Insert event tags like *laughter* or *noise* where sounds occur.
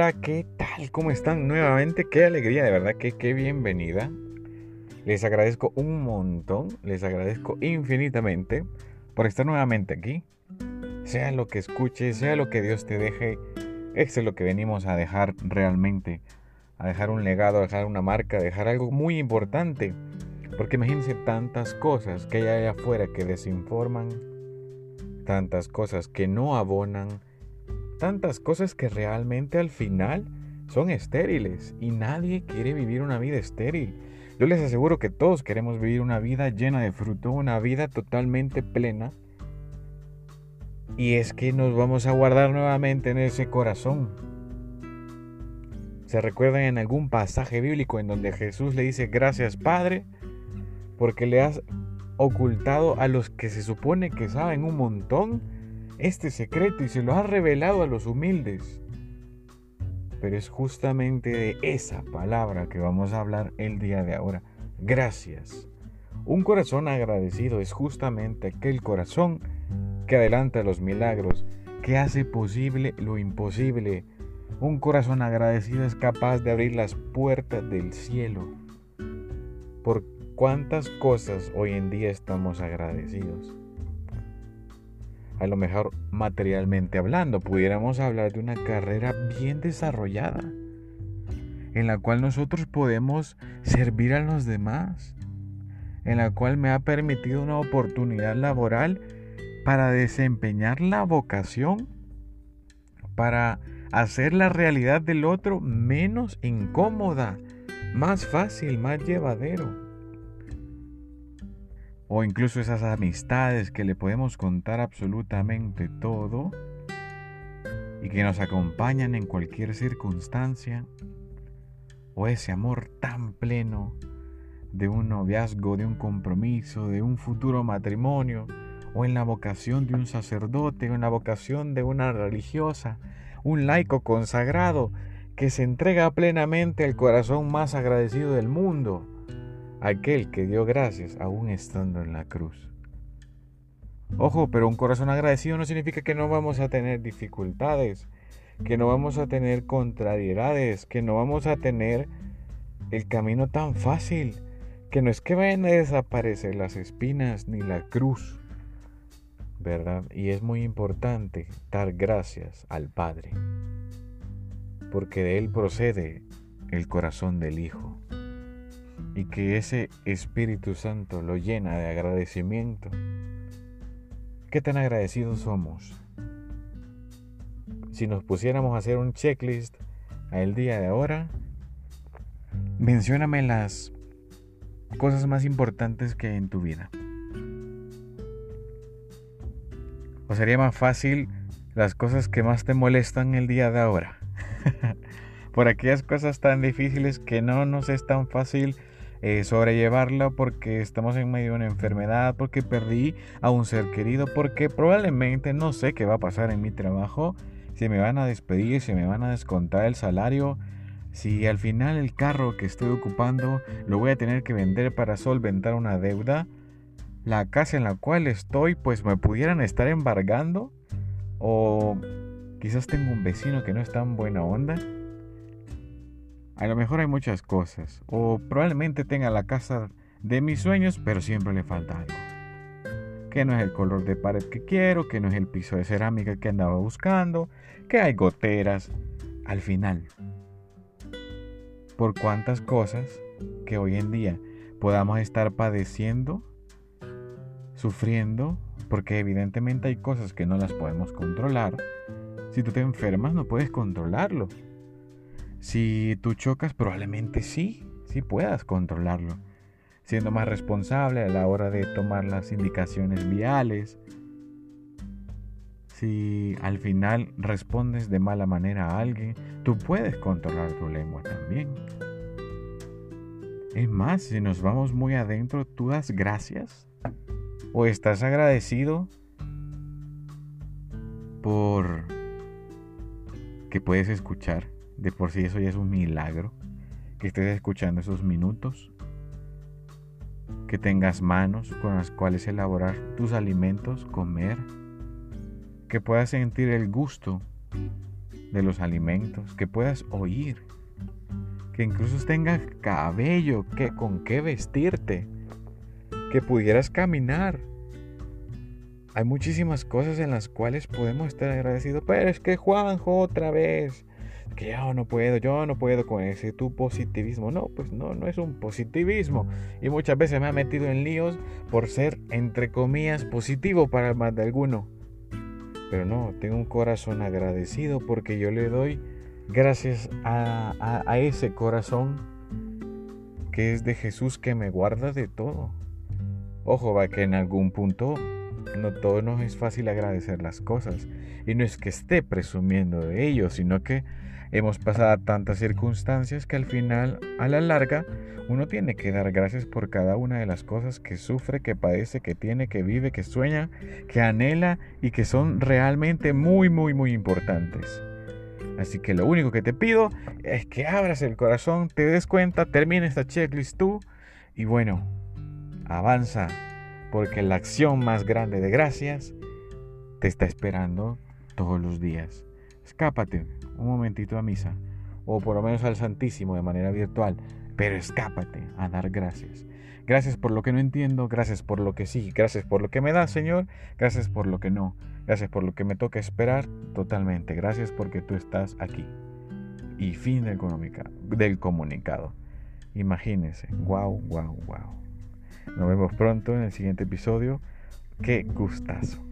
hola, ¿qué tal? ¿Cómo están nuevamente? Qué alegría, de verdad, que qué bienvenida. Les agradezco un montón, les agradezco infinitamente por estar nuevamente aquí. Sea lo que escuche, sea lo que Dios te deje, eso es lo que venimos a dejar realmente. A dejar un legado, a dejar una marca, a dejar algo muy importante. Porque imagínense tantas cosas que hay allá afuera que desinforman, tantas cosas que no abonan, tantas cosas que realmente al final son estériles y nadie quiere vivir una vida estéril. Yo les aseguro que todos queremos vivir una vida llena de fruto, una vida totalmente plena. Y es que nos vamos a guardar nuevamente en ese corazón. ¿Se recuerdan en algún pasaje bíblico en donde Jesús le dice, gracias Padre, porque le has ocultado a los que se supone que saben un montón este secreto y se lo has revelado a los humildes? pero es justamente de esa palabra que vamos a hablar el día de ahora. Gracias. Un corazón agradecido es justamente aquel corazón que adelanta los milagros, que hace posible lo imposible. Un corazón agradecido es capaz de abrir las puertas del cielo. Por cuántas cosas hoy en día estamos agradecidos a lo mejor materialmente hablando, pudiéramos hablar de una carrera bien desarrollada, en la cual nosotros podemos servir a los demás, en la cual me ha permitido una oportunidad laboral para desempeñar la vocación, para hacer la realidad del otro menos incómoda, más fácil, más llevadero o incluso esas amistades que le podemos contar absolutamente todo y que nos acompañan en cualquier circunstancia, o ese amor tan pleno de un noviazgo, de un compromiso, de un futuro matrimonio, o en la vocación de un sacerdote, en la vocación de una religiosa, un laico consagrado que se entrega plenamente al corazón más agradecido del mundo aquel que dio gracias aún estando en la cruz. Ojo, pero un corazón agradecido no significa que no vamos a tener dificultades, que no vamos a tener contrariedades, que no vamos a tener el camino tan fácil, que no es que vayan a desaparecer las espinas ni la cruz, ¿verdad? Y es muy importante dar gracias al Padre, porque de Él procede el corazón del Hijo y que ese Espíritu Santo lo llena de agradecimiento. ¿Qué tan agradecidos somos? Si nos pusiéramos a hacer un checklist al día de ahora, mencióname las cosas más importantes que hay en tu vida. ¿O sería más fácil las cosas que más te molestan el día de ahora? *laughs* Por aquellas cosas tan difíciles que no nos es tan fácil eh, sobrellevarla porque estamos en medio de una enfermedad, porque perdí a un ser querido, porque probablemente no sé qué va a pasar en mi trabajo, si me van a despedir, si me van a descontar el salario, si al final el carro que estoy ocupando lo voy a tener que vender para solventar una deuda, la casa en la cual estoy pues me pudieran estar embargando o quizás tengo un vecino que no es tan buena onda. A lo mejor hay muchas cosas. O probablemente tenga la casa de mis sueños, pero siempre le falta algo. Que no es el color de pared que quiero, que no es el piso de cerámica que andaba buscando, que hay goteras. Al final, por cuántas cosas que hoy en día podamos estar padeciendo, sufriendo, porque evidentemente hay cosas que no las podemos controlar. Si tú te enfermas no puedes controlarlo. Si tú chocas, probablemente sí, sí puedas controlarlo, siendo más responsable a la hora de tomar las indicaciones viales. Si al final respondes de mala manera a alguien, tú puedes controlar tu lengua también. Es más, si nos vamos muy adentro, tú das gracias o estás agradecido por que puedes escuchar de por sí eso ya es un milagro. Que estés escuchando esos minutos. Que tengas manos con las cuales elaborar tus alimentos, comer. Que puedas sentir el gusto de los alimentos, que puedas oír, que incluso tengas cabello, que con qué vestirte, que pudieras caminar. Hay muchísimas cosas en las cuales podemos estar agradecidos, pero es que Juanjo otra vez, que yo no puedo, yo no puedo con ese tu positivismo. No, pues no, no es un positivismo. Y muchas veces me ha metido en líos por ser, entre comillas, positivo para más de alguno. Pero no, tengo un corazón agradecido porque yo le doy gracias a, a, ese corazón que es de Jesús que me guarda de todo. Ojo, va que en algún punto no todo nos es fácil agradecer las cosas. Y no es que esté presumiendo de ello, sino que hemos pasado tantas circunstancias que al final, a la larga, uno tiene que dar gracias por cada una de las cosas que sufre, que padece, que tiene, que vive, que sueña, que anhela y que son realmente muy, muy, muy importantes. Así que lo único que te pido es que abras el corazón, te des cuenta, termine esta checklist tú y bueno, avanza, porque la acción más grande de gracias te está esperando todos los días. Escápate un momentito a misa, o por lo menos al Santísimo de manera virtual, pero escápate a dar gracias. Gracias por lo que no entiendo, gracias por lo que sí, gracias por lo que me das, Señor, gracias por lo que no, gracias por lo que me toca esperar totalmente, gracias porque tú estás aquí. Y fin del, del comunicado. Imagínense, wow, wow, wow. Nos vemos pronto en el siguiente episodio. Qué gustazo.